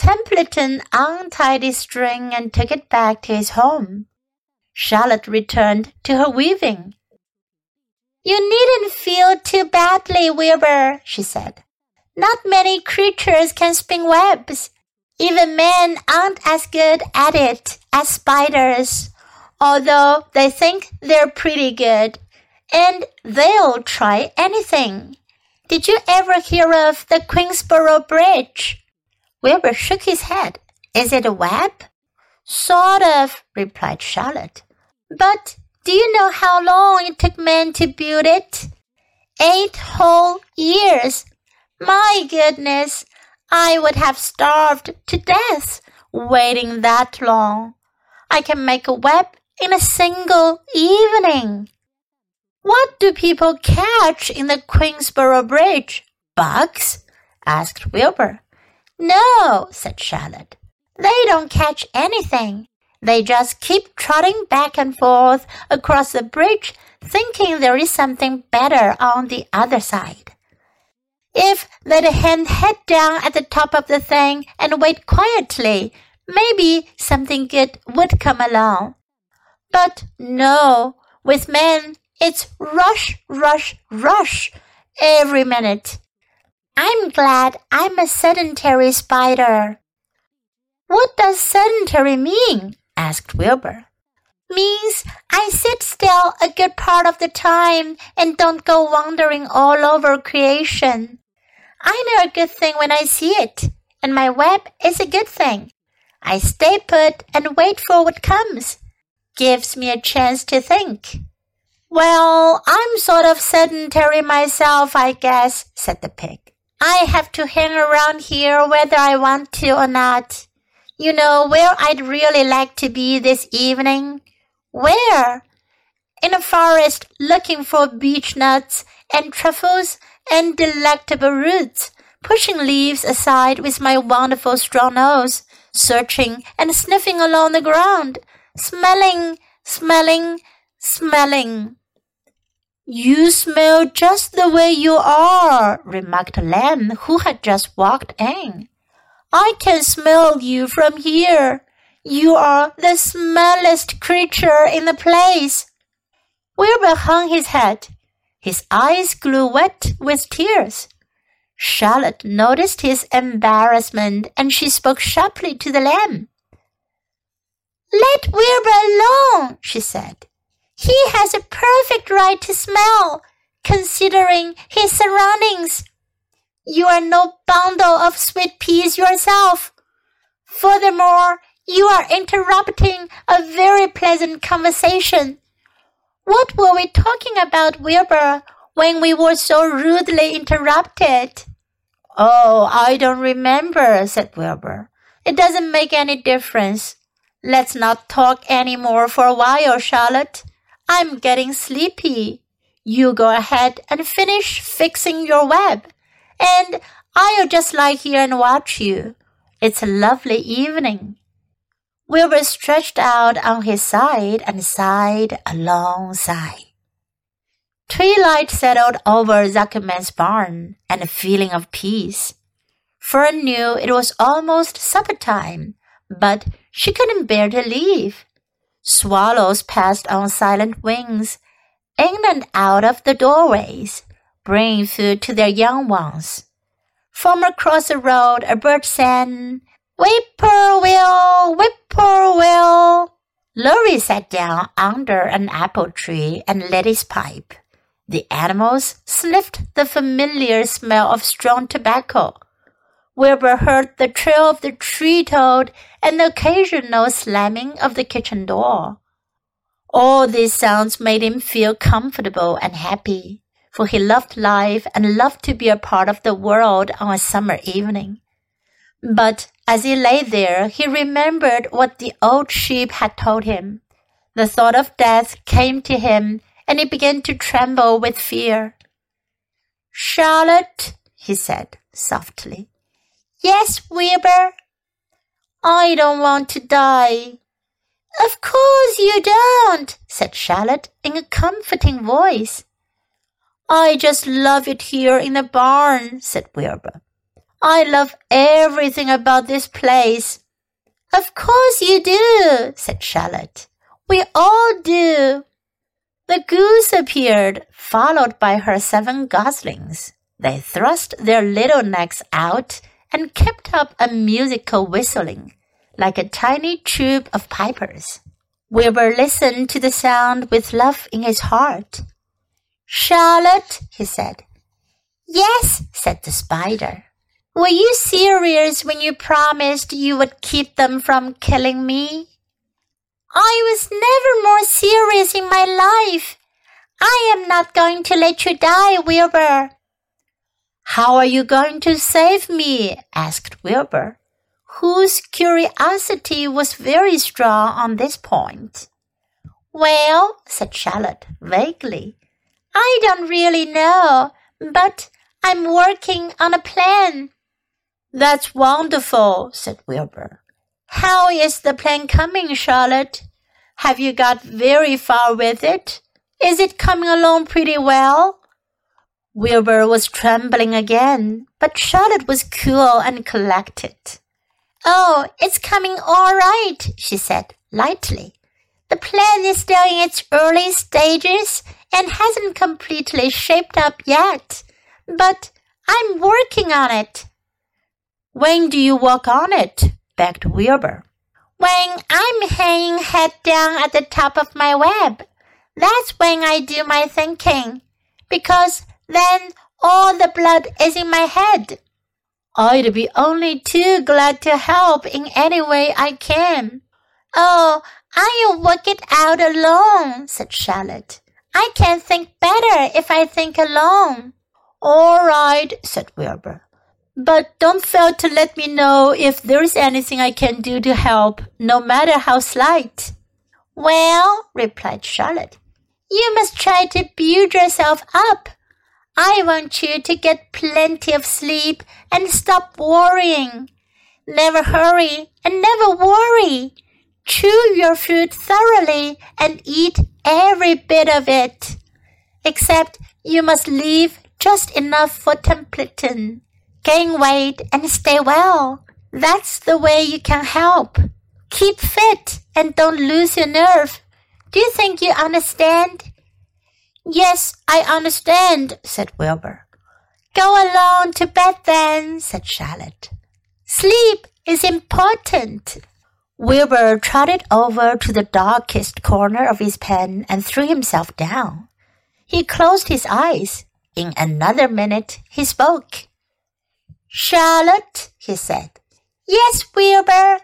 Templeton untied his string and took it back to his home. Charlotte returned to her weaving. You needn't feel too badly, Wilbur, she said. Not many creatures can spin webs. Even men aren't as good at it as spiders, although they think they're pretty good, and they'll try anything. Did you ever hear of the Queensboro Bridge? Wilbur shook his head. Is it a web? Sort of, replied Charlotte. But do you know how long it took men to build it? Eight whole years. My goodness, I would have starved to death waiting that long. I can make a web in a single evening. What do people catch in the Queensboro Bridge? Bugs? asked Wilbur. No, said Charlotte. They don't catch anything. They just keep trotting back and forth across the bridge, thinking there is something better on the other side. If they'd hang head down at the top of the thing and wait quietly, maybe something good would come along. But no, with men, it's rush, rush, rush every minute. I'm glad I'm a sedentary spider. What does sedentary mean? asked Wilbur. Means I sit still a good part of the time and don't go wandering all over creation. I know a good thing when I see it, and my web is a good thing. I stay put and wait for what comes. Gives me a chance to think. Well, I'm sort of sedentary myself, I guess, said the pig. I have to hang around here whether I want to or not. You know where I'd really like to be this evening? Where? In a forest looking for beech nuts and truffles and delectable roots, pushing leaves aside with my wonderful strong nose, searching and sniffing along the ground, smelling, smelling, smelling. You smell just the way you are, remarked Lamb, who had just walked in. I can smell you from here. You are the smellest creature in the place. Wilbur hung his head. His eyes grew wet with tears. Charlotte noticed his embarrassment and she spoke sharply to the lamb. Let Wilbur alone, she said. He has a perfect right to smell, considering his surroundings. You are no bundle of sweet peas yourself. Furthermore, you are interrupting a very pleasant conversation. What were we talking about, Wilbur, when we were so rudely interrupted? Oh, I don't remember, said Wilbur. It doesn't make any difference. Let's not talk any more for a while, Charlotte. I'm getting sleepy. You go ahead and finish fixing your web, and I'll just lie here and watch you. It's a lovely evening. Wilbur stretched out on his side and sighed a long sigh. Twilight settled over Zuckerman's barn and a feeling of peace. Fern knew it was almost supper time, but she couldn't bear to leave. Swallows passed on silent wings, in and out of the doorways, bringing food to their young ones. From across the road, a bird sang, Whippoorwill, whippoorwill. Lurvy sat down under an apple tree and lit his pipe. The animals sniffed the familiar smell of strong tobacco. Wilbur heard the trill of the tree toad and the occasional slamming of the kitchen door. All these sounds made him feel comfortable and happy, for he loved life and loved to be a part of the world on a summer evening. But as he lay there, he remembered what the old sheep had told him. The thought of death came to him, and he began to tremble with fear. Charlotte, he said softly. Yes, Wilbur. I don't want to die. Of course you don't, said Charlotte in a comforting voice. I just love it here in the barn, said Wilbur. I love everything about this place. Of course you do, said Charlotte. We all do. The goose appeared, followed by her seven goslings. They thrust their little necks out and kept up a musical whistling, like a tiny troop of pipers. Wilbur listened to the sound with love in his heart. Charlotte, he said. Yes, said the spider. Were you serious when you promised you would keep them from killing me? I was never more serious in my life. I am not going to let you die, Wilbur. How are you going to save me? asked Wilbur, whose curiosity was very strong on this point. Well, said Charlotte vaguely, I don't really know, but I'm working on a plan. That's wonderful, said Wilbur. How is the plan coming, Charlotte? Have you got very far with it? Is it coming along pretty well? Wilbur was trembling again, but Charlotte was cool and collected. Oh, it's coming all right, she said lightly. The plan is still in its early stages and hasn't completely shaped up yet, but I'm working on it. When do you work on it? begged Wilbur. When I'm hanging head down at the top of my web. That's when I do my thinking, because then all the blood is in my head. I'd be only too glad to help in any way I can. Oh, I'll work it out alone, said Charlotte. I can think better if I think alone. All right, said Wilbur. But don't fail to let me know if there's anything I can do to help, no matter how slight. Well, replied Charlotte, you must try to build yourself up. I want you to get plenty of sleep and stop worrying. Never hurry and never worry. Chew your food thoroughly and eat every bit of it. Except you must leave just enough for Templeton gain weight, and stay well. That's the way you can help. Keep fit and don't lose your nerve. Do you think you understand? Yes, I understand, said Wilbur. Go along to bed then, said Charlotte. Sleep is important. Wilbur trotted over to the darkest corner of his pen and threw himself down. He closed his eyes. In another minute, he spoke. Charlotte, he said. Yes, Wilbur.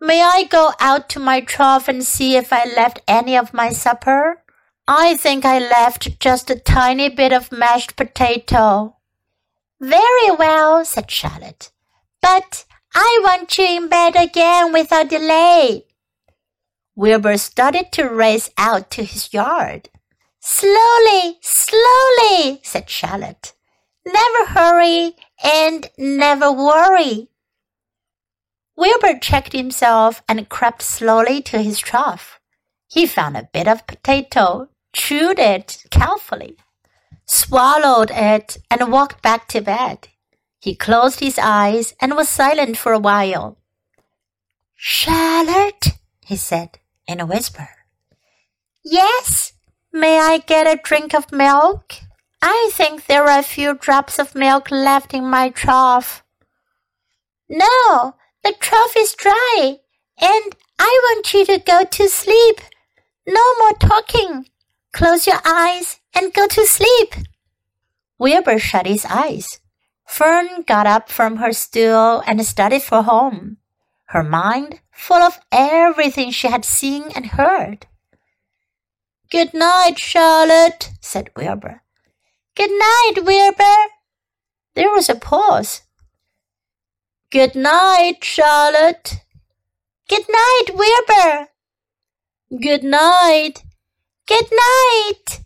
May I go out to my trough and see if I left any of my supper? I think I left just a tiny bit of mashed potato. Very well, said Charlotte. But I want you in bed again without delay. Wilbur started to race out to his yard. Slowly, slowly, said Charlotte. Never hurry and never worry. Wilbur checked himself and crept slowly to his trough. He found a bit of potato, chewed it carefully, swallowed it, and walked back to bed. He closed his eyes and was silent for a while. Charlotte, he said in a whisper. Yes, may I get a drink of milk? I think there are a few drops of milk left in my trough. No, the trough is dry, and I want you to go to sleep. No more talking. Close your eyes and go to sleep. Wilbur shut his eyes. Fern got up from her stool and started for home, her mind full of everything she had seen and heard. Good night, Charlotte, said Wilbur. Good night, Wilbur. There was a pause. Good night, Charlotte. Good night, Wilbur. Good night. Good night.